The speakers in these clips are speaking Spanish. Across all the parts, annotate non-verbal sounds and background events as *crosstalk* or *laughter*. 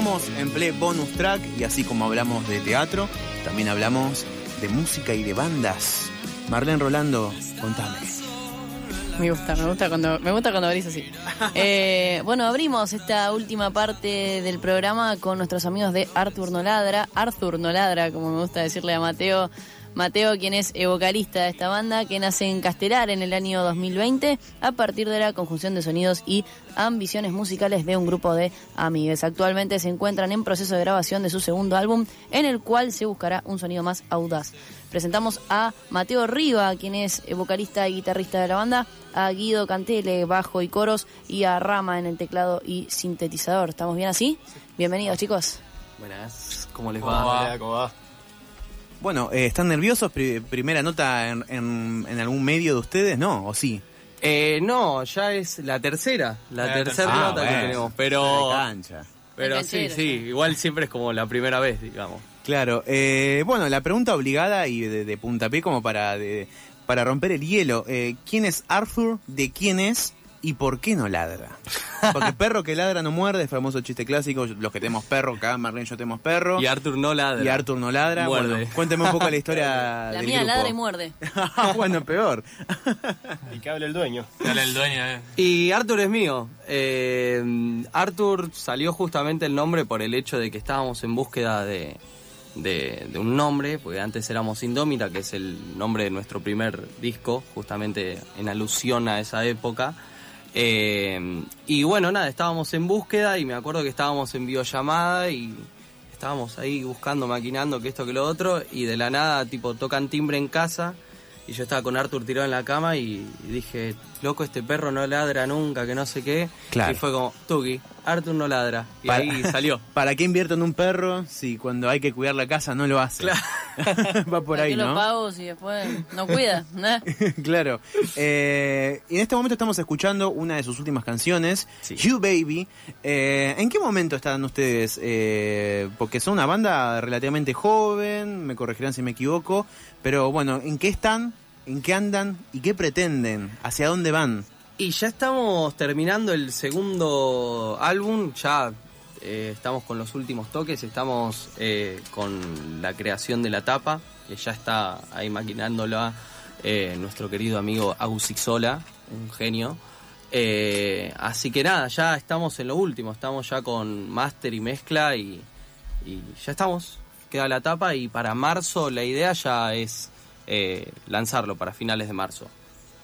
Continuamos en Play Bonus Track y así como hablamos de teatro, también hablamos de música y de bandas. Marlene Rolando, contame. Me gusta, me gusta cuando, me gusta cuando abrís así. *laughs* Eh, bueno, abrimos esta última parte del programa con nuestros amigos de Arthur Noladra. Arthur Noladra, como me gusta decirle a Mateo. Mateo, quien es vocalista de esta banda, que nace en Castelar en el año 2020 a partir de la conjunción de sonidos y ambiciones musicales de un grupo de amigues. Actualmente se encuentran en proceso de grabación de su segundo álbum, en el cual se buscará un sonido más audaz. Presentamos a Mateo Riva, quien es vocalista y guitarrista de la banda, a Guido Cantele, bajo y coros, y a Rama en el teclado y sintetizador. ¿Estamos bien así? Bienvenidos, chicos. Buenas, ¿cómo les ¿Cómo va? va? ¿Cómo va? Bueno, eh, ¿están nerviosos? Pri- ¿Primera nota en, en- en algún medio de ustedes? ¿No? ¿O sí? Eh, no, ya es la tercera, la La tercera nota que tenemos, pero cancha. pero sí, sí, igual siempre es como la primera vez, digamos. Claro. eh, bueno, la pregunta obligada y de, de puntapié como para, de- para romper el hielo. eh, ¿Quién es Arthur? ¿De quién es? ¿Y por qué no ladra? Porque perro que ladra no muerde, es famoso chiste clásico. Los que tenemos perro, acá Marlene y yo tenemos perro. Y Arthur no ladra. Y Arthur no ladra. Muerde. Bueno, cuénteme un poco la historia *laughs* La del mía grupo. ladra y muerde. *laughs* bueno, peor. Y que hable el dueño. Dale el dueño, eh. Y Arthur es mío. Eh, Arthur salió justamente el nombre por el hecho de que estábamos en búsqueda de, de, de un nombre, porque antes éramos Indómita, que es el nombre de nuestro primer disco, justamente en alusión a esa época. Eh, y bueno, nada, estábamos en búsqueda y me acuerdo que estábamos en videollamada y estábamos ahí buscando, maquinando que esto, que lo otro, y de la nada, tipo, tocan timbre en casa. Y yo estaba con Arthur tirado en la cama y, dije, loco, este perro no ladra nunca, que no sé qué. Claro. Y fue como, Tuki, Arthur no ladra. Y Para- ahí salió. *laughs* ¿Para qué invierto en un perro si cuando hay que cuidar la casa no lo hace? *laughs* Va por ¿Para ahí, qué lo ¿no? pago si después no cuida? *laughs* claro. Eh, y en este momento estamos escuchando una de sus últimas canciones, Sí. You Baby. Eh, ¿En qué momento están ustedes? Eh, porque son una banda relativamente joven, me corregirán si me equivoco, pero bueno, ¿en qué están? ¿En qué andan? ¿Y qué pretenden? ¿Hacia dónde van? Y ya estamos terminando el segundo álbum, ya eh, estamos con los últimos toques, estamos eh, con la creación de la tapa, que ya está ahí maquinándola eh, nuestro querido amigo Agus Ixola, un genio. Así que nada, ya estamos en lo último, estamos ya con máster y mezcla y ya estamos, queda la tapa y para marzo la idea ya es eh, lanzarlo para finales de marzo.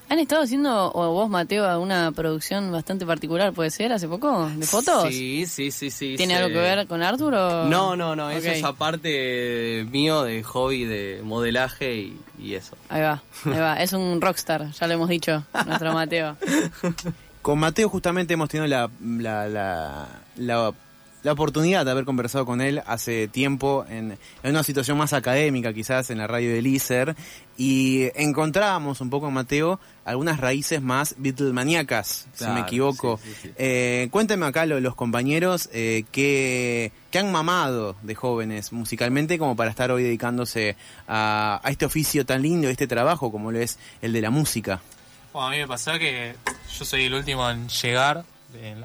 ¿Han estado haciendo, o vos, Mateo, una producción bastante particular, puede ser, hace poco, de fotos? Sí, sí, sí, sí. ¿Tiene algo que ver con Arthur o...? No, no, no, eso Ok. es aparte mío de hobby de modelaje y, y eso. Ahí va, ahí va. Es un rockstar, ya lo hemos dicho, nuestro Mateo. Con Mateo justamente hemos tenido la, la, la, la- la oportunidad de haber conversado con él hace tiempo en, en una situación más académica quizás en la radio de ISER y encontrábamos un poco Mateo algunas raíces más Beatlemaníacas, si me Claro, equivoco. sí, sí, sí. Eh, cuéntenme acá lo- los compañeros eh, que, que han mamado de jóvenes musicalmente como para estar hoy dedicándose a, a este oficio tan lindo, este trabajo como lo es el de la música. Bueno, a mí me pasó que yo soy el último en llegar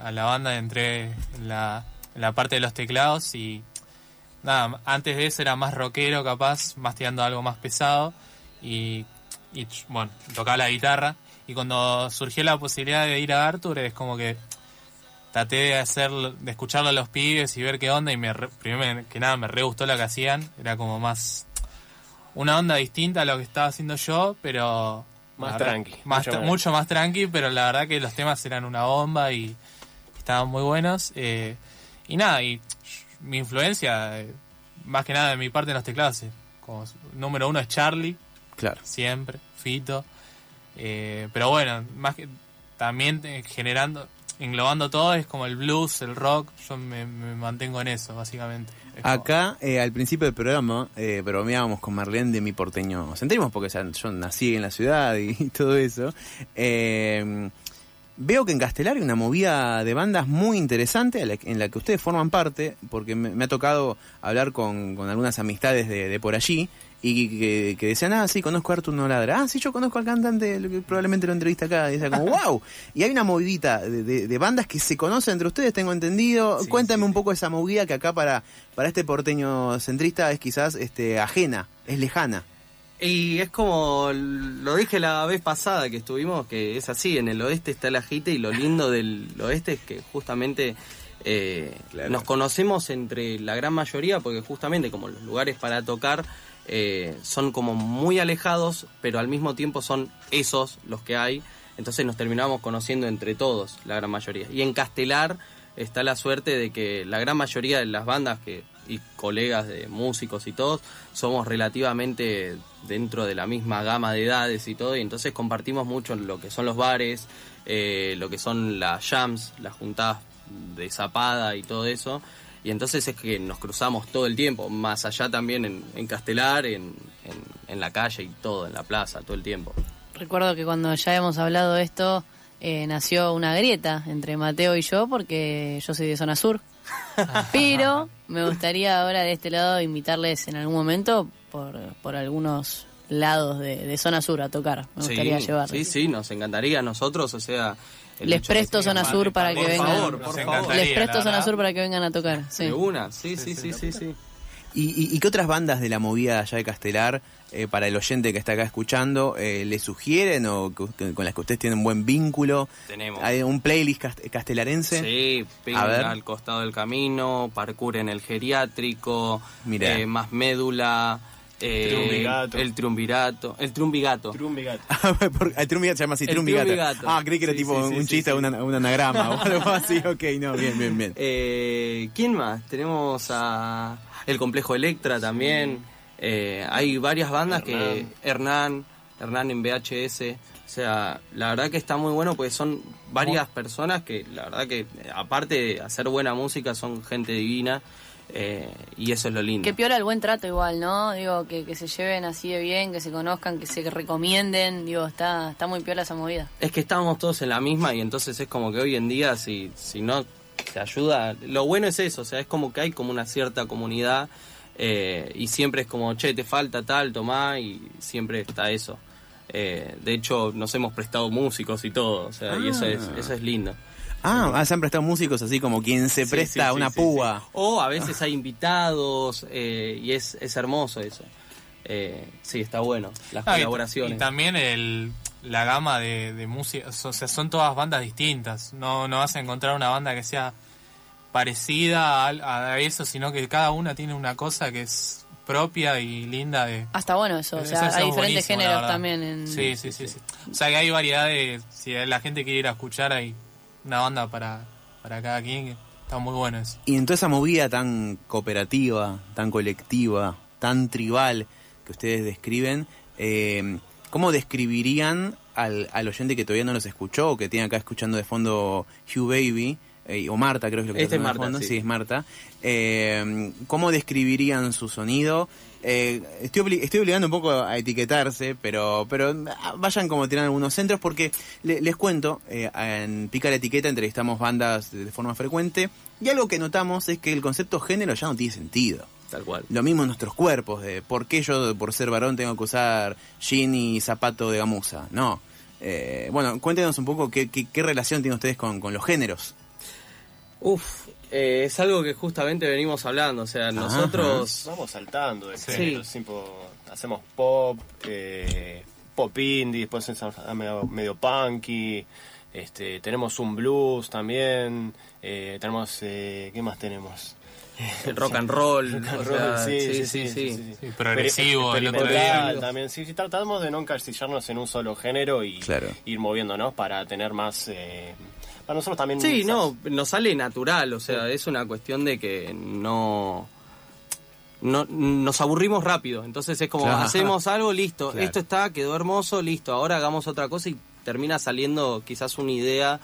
a la banda, entré en la, en la parte de los teclados y nada, antes de eso era más rockero capaz, más tirando algo más pesado y, y, bueno, tocaba la guitarra y cuando surgió la posibilidad de ir a Arthur es como que traté de hacer, de escucharlo a los pibes y ver qué onda y me re- primero que nada me re gustó lo que hacían, era como más una onda distinta a lo que estaba haciendo yo, pero Más verdad, tranqui, más mucho tra- más. mucho más tranqui, pero la verdad que los temas eran una bomba y estaban muy buenos. eh, y nada, y mi influencia, eh, más que nada de mi parte en los teclados, como número uno es Charlie, Claro. siempre, Fito. eh, pero bueno, más que también eh, generando, englobando todo, es como el blues, el rock, yo me, me mantengo en eso, básicamente. Es como- Acá, eh, al principio del programa, eh, bromeábamos con Marlene de mi porteño centrismo, porque o sea, yo nací en la ciudad y, *laughs* todo eso. Eh, veo que en Castelar hay una movida de bandas muy interesante en la que ustedes forman parte, porque me, me ha tocado hablar con, con algunas amistades de, de por allí, y que, que decían, ah, sí, conozco a Artur Noladra. Ah, sí, yo conozco al cantante, probablemente lo entrevista acá. Y decía como, *laughs* wow. Y hay una movidita de, de- de bandas que se conocen entre ustedes, tengo entendido. Sí, Cuéntame sí, un poco esa movida que acá para, para este porteño centrista es quizás este, ajena, es lejana. Y es como lo dije la vez pasada que estuvimos, que es así, en el oeste está el ajite y lo lindo del oeste es que justamente eh, Claro. nos conocemos entre la gran mayoría, porque justamente como los lugares para tocar eh, son como muy alejados, pero al mismo tiempo son esos los que hay, entonces nos terminamos conociendo entre todos, la gran mayoría. Y en Castelar está la suerte de que la gran mayoría de las bandas que y colegas de músicos y todos somos relativamente dentro de la misma gama de edades y todo y entonces compartimos mucho lo que son los bares eh, lo que son las jams las juntadas de zapada y todo eso y entonces es que nos cruzamos todo el tiempo más allá también en, en Castelar en, en, en la calle y todo en la plaza todo el tiempo Recuerdo que cuando ya hemos hablado de esto, eh, nació una grieta entre Mateo y yo, porque yo soy de zona sur. Pero *laughs* me gustaría ahora de este lado invitarles en algún momento por, por algunos lados de, de zona sur a tocar. Me gustaría sí, llevarles. sí sí nos encantaría a nosotros o sea el Les presto zona sur para que por vengan. favor, por Nos favor. encantaría. Les presto zona sur para que vengan a tocar. Sí. de una sí sí sí sí sí ¿Y, y, y qué otras bandas de la movida allá de Castelar, eh, para el oyente que está acá escuchando, eh, le sugieren o que- que- con las que ustedes tienen un buen vínculo? Tenemos. ¿Hay un playlist cast- castelarense? Sí, ping A ver. al costado del camino, parkour en el geriátrico, Mirá. eh, más médula, eh, Triunvirato. el triunvirato, el. *laughs* Por- el Trumbigato se llama así, El Trumbigato. Trumbigato. Ah, creí que era Sí, tipo sí, un sí, chiste, sí. una- un anagrama o algo así. Ok, no, bien, bien, bien. *laughs* Eh, ¿Quién más? Tenemos a el complejo Electra también. Eh, hay varias bandas que Hernán, Hernán en VHS. O sea, la verdad que está muy bueno porque son varias personas que la verdad que aparte de hacer buena música son gente divina eh, y eso es lo lindo. Que piola el buen trato igual, ¿no? Digo, que, que se lleven así de bien, que se conozcan, que se recomienden. Digo, está, está muy piola esa movida. Es que estábamos todos en la misma y entonces es como que hoy en día si, si no se ayuda, lo bueno es eso, o sea, es como que hay como una cierta comunidad eh, y siempre es como, che, te falta tal, tomá y siempre está eso. Eh, de hecho, nos hemos prestado músicos y todo, o sea, y eso es, eso es lindo. Ah, ah, se han prestado músicos así como quien se Sí, presta sí, una sí, púa. sí. O a veces hay invitados eh, y es, es hermoso eso. Eh, sí, está bueno, las Ah, y- colaboraciones. Y, también el, la gama de, de música, o sea, son todas bandas distintas. No, no vas a encontrar una banda que sea parecida a, a eso, sino que cada una tiene una cosa que es propia y linda de... Hasta bueno eso, o sea, eso hay es diferentes géneros también. En... Sí, sí, sí, sí. O sea, que hay variedad de... Si la gente quiere ir a escuchar, hay una banda para, para cada quien. Está muy bueno eso. Y en toda esa movida tan cooperativa, tan colectiva, tan tribal que ustedes describen, eh, ¿cómo describirían al, al oyente que todavía no los escuchó o que tiene acá escuchando de fondo Hugh Baby? eh, o Marta, creo que es lo que Este está es de Marta, fondo. sí. sí, es Marta. Eh, ¿Cómo describirían su sonido? Eh, estoy, obli- estoy obligando un poco a etiquetarse, pero, pero ah, vayan como tiran algunos centros porque le- les cuento, eh, en Pica la Etiqueta entrevistamos bandas de forma frecuente y algo que notamos es que el concepto género ya no tiene sentido. Tal cual. Lo mismo en nuestros cuerpos, de por qué yo por ser varón tengo que usar jean y zapato de gamuza. No. Eh, bueno, cuéntenos un poco qué, qué, qué relación tienen ustedes con, con los géneros. Uf, eh, es algo que justamente venimos hablando, o sea, nosotros... Vamos saltando de Sí. géneros, tipo, hacemos pop, eh, pop indie, después es medio, medio punky, este, tenemos un blues también, eh, tenemos, eh, ¿qué más tenemos? El *laughs* rock and roll, sí, sí, sí. Progresivo, el otro Experimental día. también, sí, sí, tratamos de no encasillarnos en un solo género y Claro. ir moviéndonos para tener más... eh, para nosotros también... Sí, no, nos sale natural, o sea, es una cuestión de que no... No, nos aburrimos rápido, entonces es como Claro. hacemos algo, listo, Claro. esto está, quedó hermoso, listo, ahora hagamos otra cosa y termina saliendo quizás una idea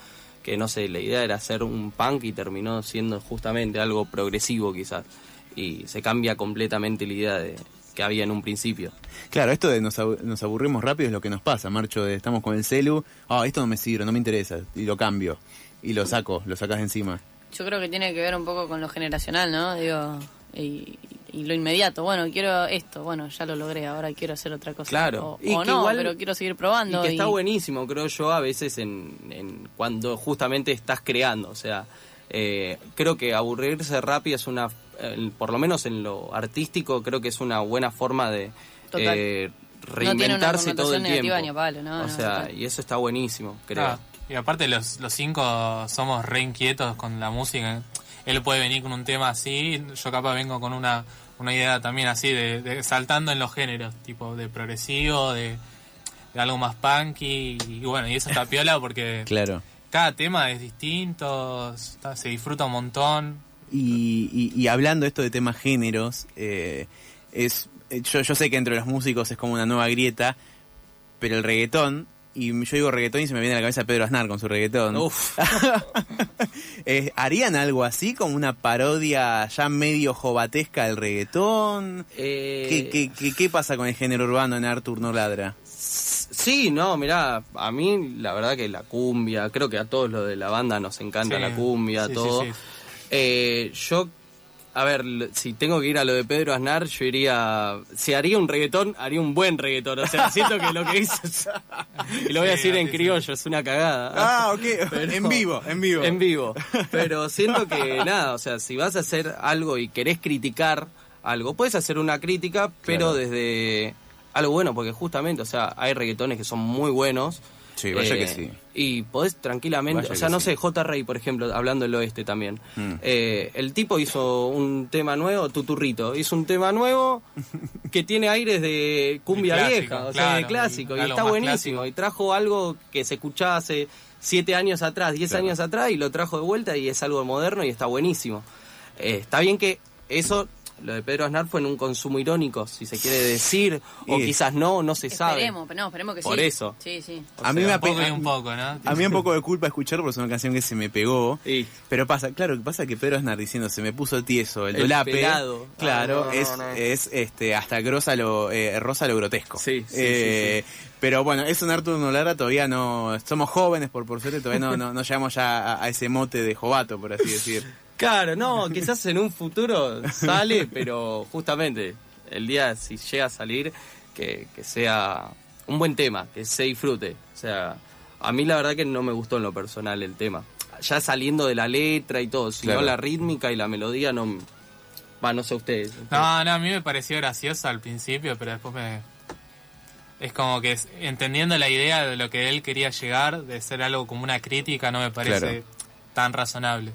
que no sé, la idea era hacer un punk y terminó siendo justamente algo progresivo quizás y se cambia completamente la idea de que había en un principio. Claro, esto de nos, abu- nos aburrimos rápido es lo que nos pasa, Marcho, de estamos con el celu, ah, esto no me sirve, no me interesa, y lo cambio, y lo saco, lo sacas encima. Yo creo que tiene que ver un poco con lo generacional, ¿no? Digo, y y lo inmediato. Bueno, quiero esto, bueno, ya lo logré, ahora quiero hacer otra cosa. Claro. O, Y o que no, igual- pero quiero seguir probando. Y que está buenísimo, creo yo, a veces en, en cuando justamente estás creando. O sea, eh, creo que aburrirse rápido es una, eh, por lo menos en lo artístico, creo que es una buena forma de Total. eh, No reinventarse todo el tiempo. ni a palo, no, o no, sea, total. y eso está buenísimo, creo. Ah, y aparte los, los cinco somos re inquietos con la música. Él puede venir con un tema así, yo capaz vengo con una, una idea también así, de, de saltando en los géneros, tipo de progresivo, de, de algo más punky, y bueno, y eso está piola porque *laughs* Claro. cada tema es distinto, está- se disfruta un montón. Y, y- y hablando esto de temas géneros, eh, es eh, yo, yo sé que entre los músicos es como una nueva grieta, pero el reggaetón, y yo digo reggaetón y se me viene a la cabeza Pedro Aznar con su reggaetón. Uf. *laughs* Eh, ¿Harían algo así, como una parodia ya medio jovatesca del reggaetón? Eh, ¿Qué, qué, qué, qué pasa con el género urbano en Arthur No Ladra? Sí, no, mirá, a mí la verdad que la cumbia, creo que a todos los de la banda nos encanta Sí, la cumbia, sí, sí, todo. sí. Eh, yo, a ver, si tengo que ir a lo de Pedro Aznar, yo iría, si haría un reggaetón, haría un buen reggaetón, o sea, *laughs* siento que lo que hizo, es- y lo voy a decir en criollo, es una cagada. Ah, ok. *laughs* Pero- en vivo, en vivo. En vivo. *laughs* Pero siento que nada, o sea, si vas a hacer algo y querés criticar algo, puedes hacer una crítica, pero Claro. desde algo bueno, porque justamente, o sea, hay reggaetones que son muy buenos. Sí, vaya eh, que sí. Y podés tranquilamente, Vaya o sea, no sí. sé, J. Rey, por ejemplo, hablando del oeste también. Mm. Eh, el tipo hizo un tema nuevo, Tuturrito, hizo un tema nuevo que tiene aires de cumbia clásico, vieja, o sea, de clásico, y está buenísimo. clásico. Y trajo algo que se escuchaba hace siete años atrás, diez Claro. años atrás, y lo trajo de vuelta y es algo moderno y está buenísimo. Eh, está bien que eso, lo de Pedro Aznar fue en un consumo irónico, si se quiere decir, o quizás no, no se sabe. Esperemos, no, esperemos que sí. Por eso. Sí, sí. A mí me apena. un poco, ¿no? A mí un poco de culpa escuchar porque es una canción que se me pegó. Pero pasa, claro, que pasa que Pedro Aznar diciendo se me puso tieso el, El dolape. pelado. Claro, Ah, no, no, es, no. es este hasta grosa lo, eh, rosa lo grotesco. Sí, sí, Eh, Pero bueno, es un Arturo Nolara, todavía no. Somos jóvenes, por, por suerte, todavía no, no, no llegamos ya a, a ese mote de jovato, por así decir. *laughs* Claro, no, *laughs* quizás en un futuro sale, pero justamente el día si llega a salir, que, que sea un buen tema, que se disfrute. O sea, a mí la verdad que no me gustó en lo personal el tema. Ya saliendo de la letra y todo, sino Claro. la rítmica y la melodía no... Va, no sé ustedes. No, no, a mí me pareció gracioso al principio, pero después me... Es como que entendiendo la idea de lo que él quería llegar, de ser algo como una crítica, no me parece Claro. tan razonable.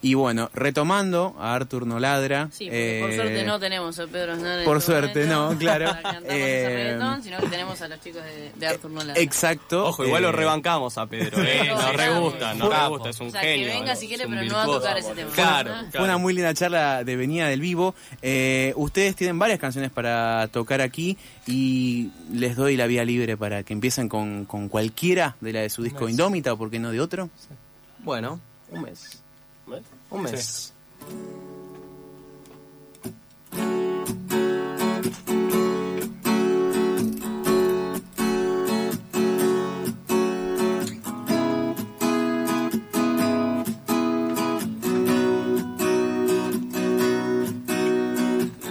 Y bueno, retomando a Artur Noladra. Sí, porque por eh, suerte no tenemos a Pedro Aznar por este suerte momento no, claro. Eh, sino que tenemos a los chicos de, de Arthur Nolan. Exacto. Ojo, igual eh, lo rebancamos a Pedro, ¿eh? Sí, Nos sí, re sí. gusta, nos re gusta, es un O sea, genio. que venga si quiere, pero no va a tocar ese tema. Claro. Fue una muy linda charla de venida del vivo. Eh, ustedes tienen varias canciones para tocar aquí y les doy la vía libre para que empiecen con, con cualquiera de la de su disco. Indómita o por qué no de otro. Bueno, un mes. ¿Ves? Un mes.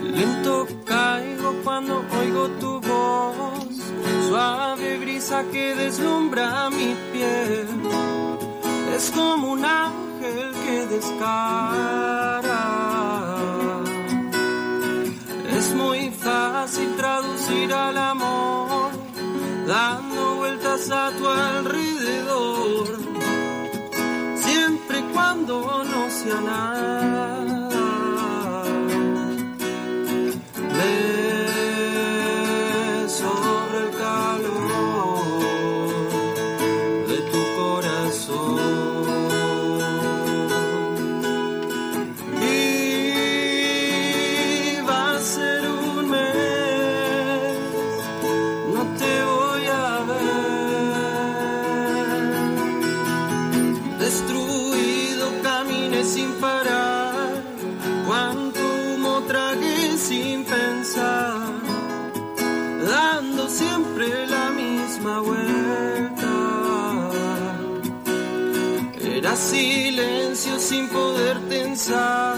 Lento caigo cuando oigo tu voz, suave brisa que deslumbra mi piel. Es como un ángel que Es muy fácil traducir al amor, dando vueltas a tu alrededor, siempre y cuando no sea nada. Siempre la misma vuelta. Era silencio sin poder tensar,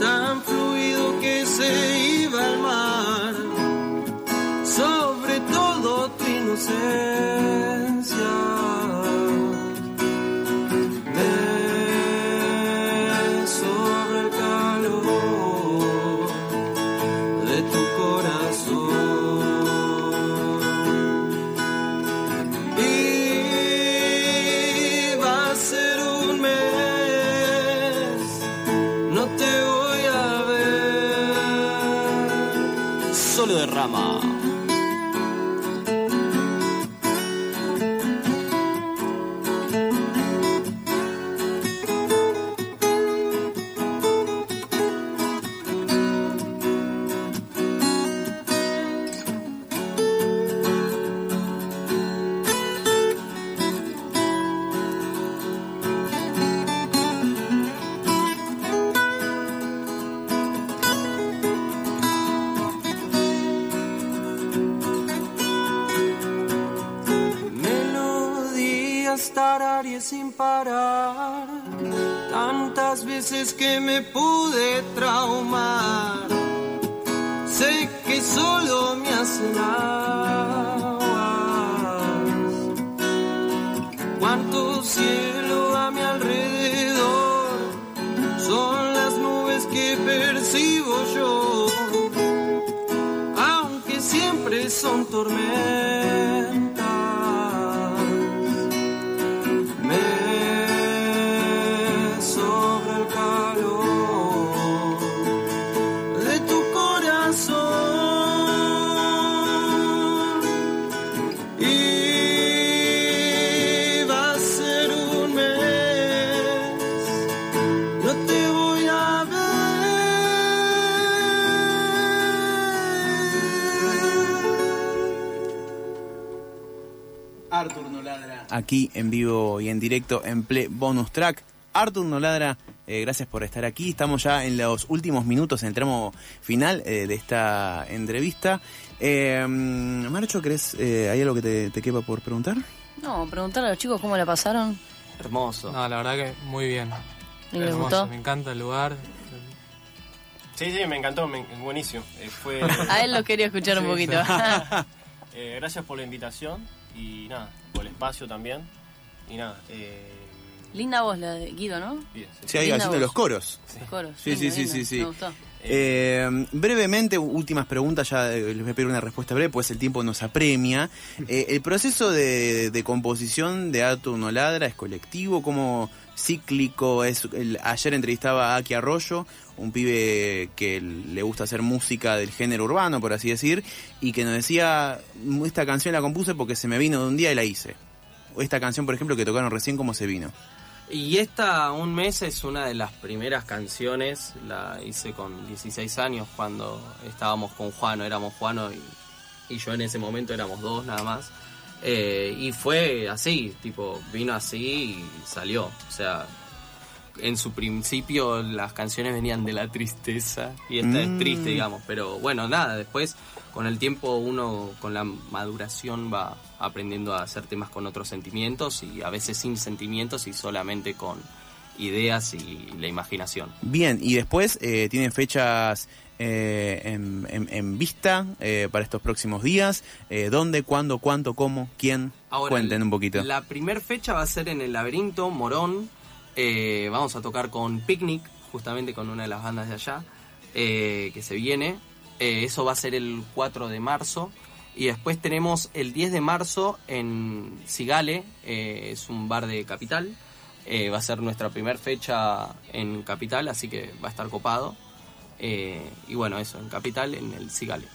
tan fluido que se iba al mar, sobre todo tu inocencia. Veces que me pude traumar. Sé que solo me hacen aguas. Cuánto cielo a mi alrededor son las nubes que percibo yo aunque siempre son tormentas. Aquí en vivo y en directo en Play Bonus Track. Arthur no ladra, eh, gracias por estar aquí. Estamos ya en los últimos minutos, en el tramo final eh, de esta entrevista. Eh, Marcho, ¿crees, eh, hay algo que te, te quepa por preguntar? No, preguntarle a los chicos cómo la pasaron. Hermoso. No, la verdad que muy bien. ¿Y les Hermoso, gustó? Me encanta el lugar. Sí, sí, me encantó, me- buenísimo. Eh, fue, *laughs* A él lo quería escuchar un Sí, poquito. *laughs* eh, gracias por la invitación y nada, por el espacio también. Y nada, eh, Linda voz la de Guido, ¿no? bien, sí. Sí, ahí Linda haciendo voz. los coros. Los coros. Sí, sí, sí, sí, sí. Me gustó. Eh, brevemente, últimas preguntas, ya eh, les voy a pedir una respuesta breve, pues el tiempo nos apremia. *laughs* Eh, ¿El proceso de, de composición de Arthur No Ladra es colectivo? ¿Cómo cíclico? Es el- ayer entrevistaba a Aki Arroyo, un pibe que le gusta hacer música del género urbano, por así decir, y que nos decía, esta canción la compuse porque se me vino de un día y la hice. Esta canción, por ejemplo, que tocaron recién, ¿cómo se vino? Y esta, Un Mes, es una de las primeras canciones. La hice con 16 años cuando estábamos con Juano. Éramos Juano y yo en ese momento éramos dos nada más. Eh, y fue así, tipo, vino así y salió. O sea, en su principio las canciones venían de la tristeza y esta Mm. es triste, digamos. Pero bueno, nada, después con el tiempo uno con la maduración va aprendiendo a hacer temas con otros sentimientos y a veces sin sentimientos y solamente con ideas y la imaginación. Bien, y después eh, tienen fechas eh, en, en- en vista eh, para estos próximos días. Eh, ¿Dónde, cuándo, cuánto, cómo, quién? Ahora, Cuenten un poquito. La primer fecha va a ser en el laberinto, Morón. Vamos a tocar con Picnic, justamente con una de las bandas de allá, que se viene. Eso va a ser el 4 de marzo. Y después tenemos el 10 de marzo en Cigale, es un bar de Capital. Va a ser nuestra primera fecha en Capital, así que va a estar copado. Eh, y bueno, eso, en Capital, en el Cigale.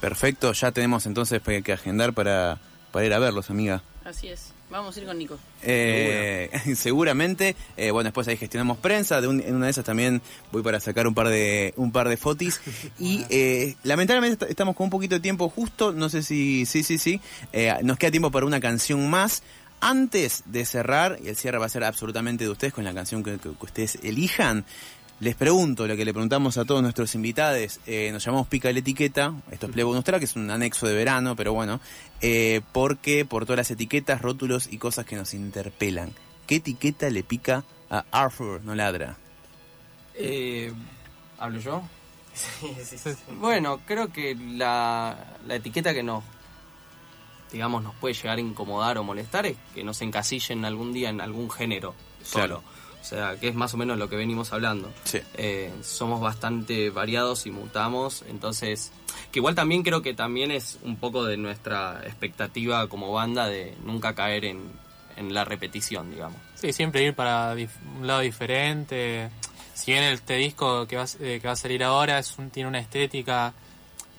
Perfecto, ya tenemos entonces que que agendar para, para ir a verlos, amiga. Así es. Vamos a ir con Nico. Eh, *laughs* seguramente, eh, bueno, después ahí gestionamos prensa, de un- en una de esas también voy para sacar un par de un par de fotis *laughs* y eh, lamentablemente est- estamos con un poquito de tiempo justo, no sé si sí, sí, sí, eh, nos queda tiempo para una canción más. Antes de cerrar, y el cierre va a ser absolutamente de ustedes con la canción que, que- que ustedes elijan, les pregunto lo que le preguntamos a todos nuestros invitados. eh, nos llamamos Pica la Etiqueta. Esto es Play Bonus Track, es un anexo de verano, pero bueno. eh, porque por todas las etiquetas, rótulos y cosas que nos interpelan. ¿Qué etiqueta le pica a Arthur No Ladra? Eh, ¿Hablo yo? *laughs* Bueno, creo que la, la etiqueta que nos, digamos, nos puede llegar a incomodar o molestar es que nos encasillen algún día en algún género solo. Claro. O sea, que es más o menos lo que venimos hablando. Sí. Eh, somos bastante variados y mutamos, entonces, que igual también creo que también es un poco de nuestra expectativa como banda de nunca caer en, en la repetición, digamos. Sí, siempre ir para un lado diferente. Si bien este disco que va, eh, que va a salir ahora es un- tiene una estética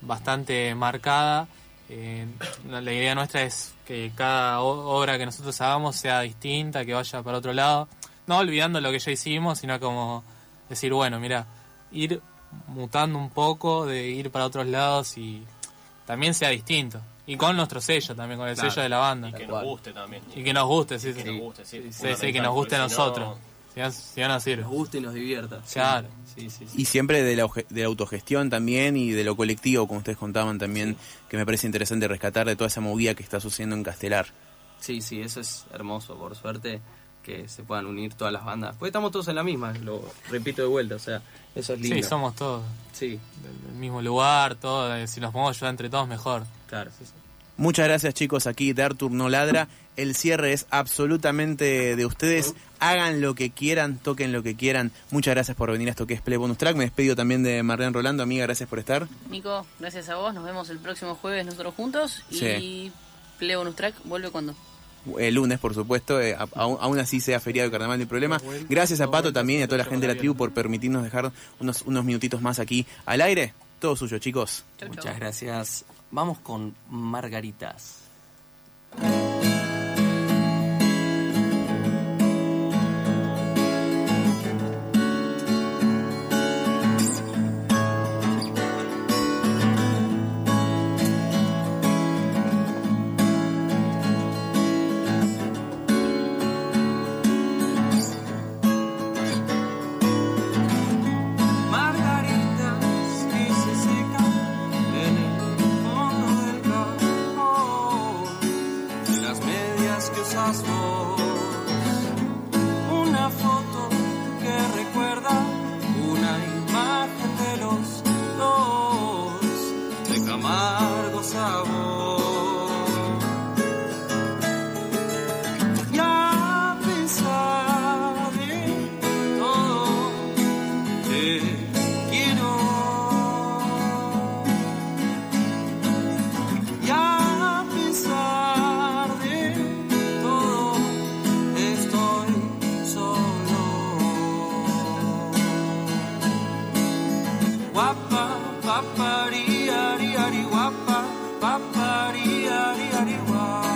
bastante marcada, eh, la, idea nuestra es que cada obra que nosotros hagamos sea distinta, que vaya para otro lado. No olvidando lo que ya hicimos, sino como decir, bueno, mira, ir mutando un poco, de ir para otros lados y también sea distinto. Y con nuestro sello también, con el Claro. sello de la banda. Y que nos guste también. Y que nos guste, sí, sí. Que nos guste, sí. Sí, sí, fundamental, que nos guste a nosotros. Si no, si no nos sirve. Nos gusta y nos divierta. Sí. Claro. Sí, sí, sí. Y siempre de la, de la autogestión también y de lo colectivo, como ustedes contaban también, que me parece interesante rescatar de toda esa movida que está sucediendo en Castelar. Sí, sí, eso es hermoso, por suerte, que se puedan unir todas las bandas. Porque estamos todos en la misma, lo repito de vuelta, o sea, eso es lindo. Sí, somos todos Sí, del, mismo lugar, todo. eh, Si nos podemos ayudar entre todos, mejor. claro. Muchas gracias chicos aquí de Artur No Ladra. El cierre es absolutamente de ustedes. Hagan lo que quieran, toquen lo que quieran. Muchas gracias por venir a esto que es Play Bonus Track. Me despido también de Marlene Rolando. Amiga, gracias por estar. Nico, gracias a vos. Nos vemos el próximo jueves nosotros juntos. Sí. Y Play Bonus Track vuelve cuando. El lunes, por supuesto, eh, a- aún, aún así sea feriado de carnaval, no hay problema. Gracias a Pato también y a toda la gente de la tribu por permitirnos dejar unos, unos minutitos más aquí al aire. Todo suyo, chicos. Chau, chau. Muchas gracias. Vamos con Margaritas. Margaritas di, di, di, di,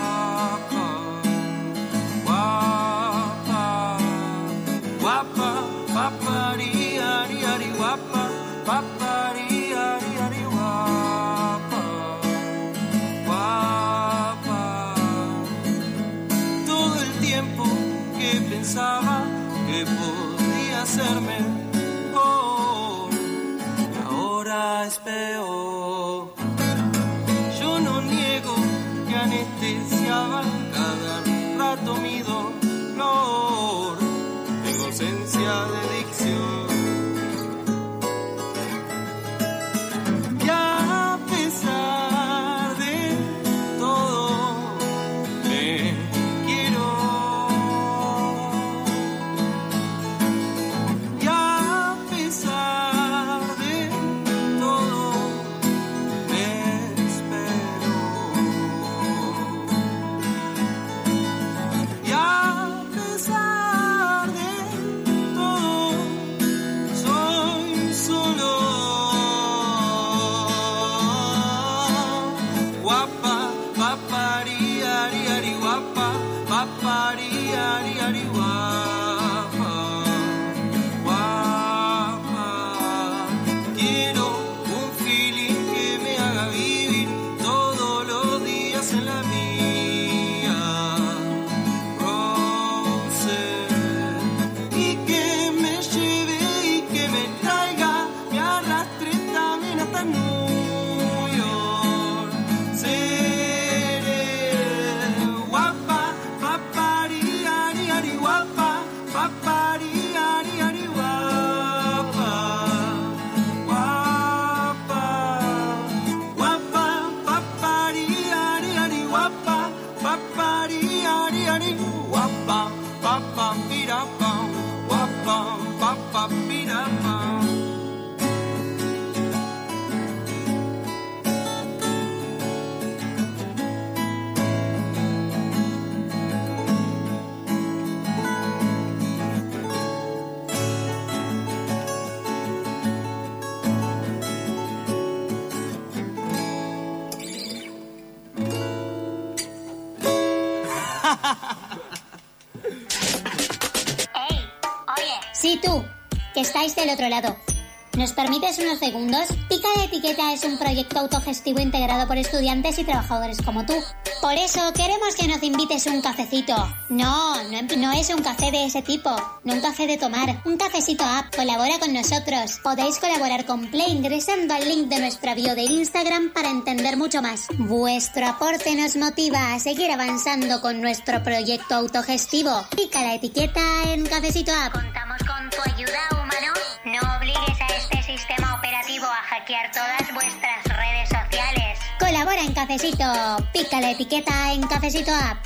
*laughs* ¡Ey! Oye. Sí, tú, que estáis del otro lado. ¿Nos permites unos segundos? Pica la etiqueta es un proyecto autogestivo integrado por estudiantes y trabajadores como tú. Por eso queremos que nos invites un cafecito. No, no, es un café de ese tipo, no un café de tomar. Un cafecito app. Colabora con nosotros. Podéis colaborar con Play ingresando al link de nuestra bio de Instagram para entender mucho más. Vuestro aporte nos motiva a seguir avanzando con nuestro proyecto autogestivo. Pica la etiqueta en cafecito app. Contamos con tu ayuda, humano. No obligues a este sistema operativo a hackear todas vuestras Colabora en Cafecito. Pica la etiqueta en Cafecito App.